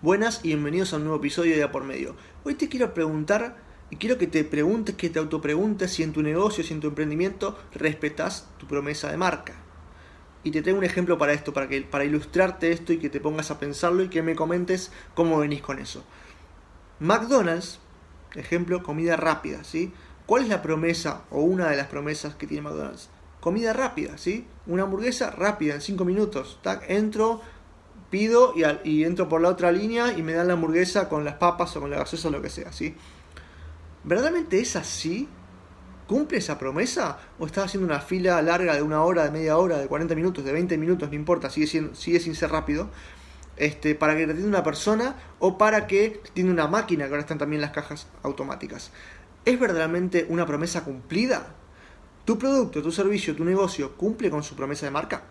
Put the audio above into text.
Buenas y bienvenidos a un nuevo episodio de A por Medio. Hoy te quiero preguntar y quiero que te preguntes, que te autopreguntes si en tu negocio, si en tu emprendimiento respetas tu promesa de marca. Y te tengo un ejemplo para esto, para, que, para ilustrarte esto y que te pongas a pensarlo y que me comentes cómo venís con eso. McDonald's, ejemplo, comida rápida, ¿sí? ¿Cuál es la promesa o una de las promesas que tiene McDonald's? Comida rápida, ¿sí? Una hamburguesa rápida, en 5 minutos. Entro, pido y, entro por la otra línea y me dan la hamburguesa con las papas o con la gaseosa o lo que sea, ¿sí? ¿Verdaderamente es así? ¿Cumple esa promesa? ¿O estás haciendo una fila larga de una hora, de media hora, de 40 minutos, de 20 minutos, no importa, sigue, siendo, sigue sin ser rápido? Este, para que te atienda una persona o para que tiene una máquina, que ahora están también las cajas automáticas. ¿Es verdaderamente una promesa cumplida? ¿Tu producto, tu servicio, tu negocio cumple con su promesa de marca?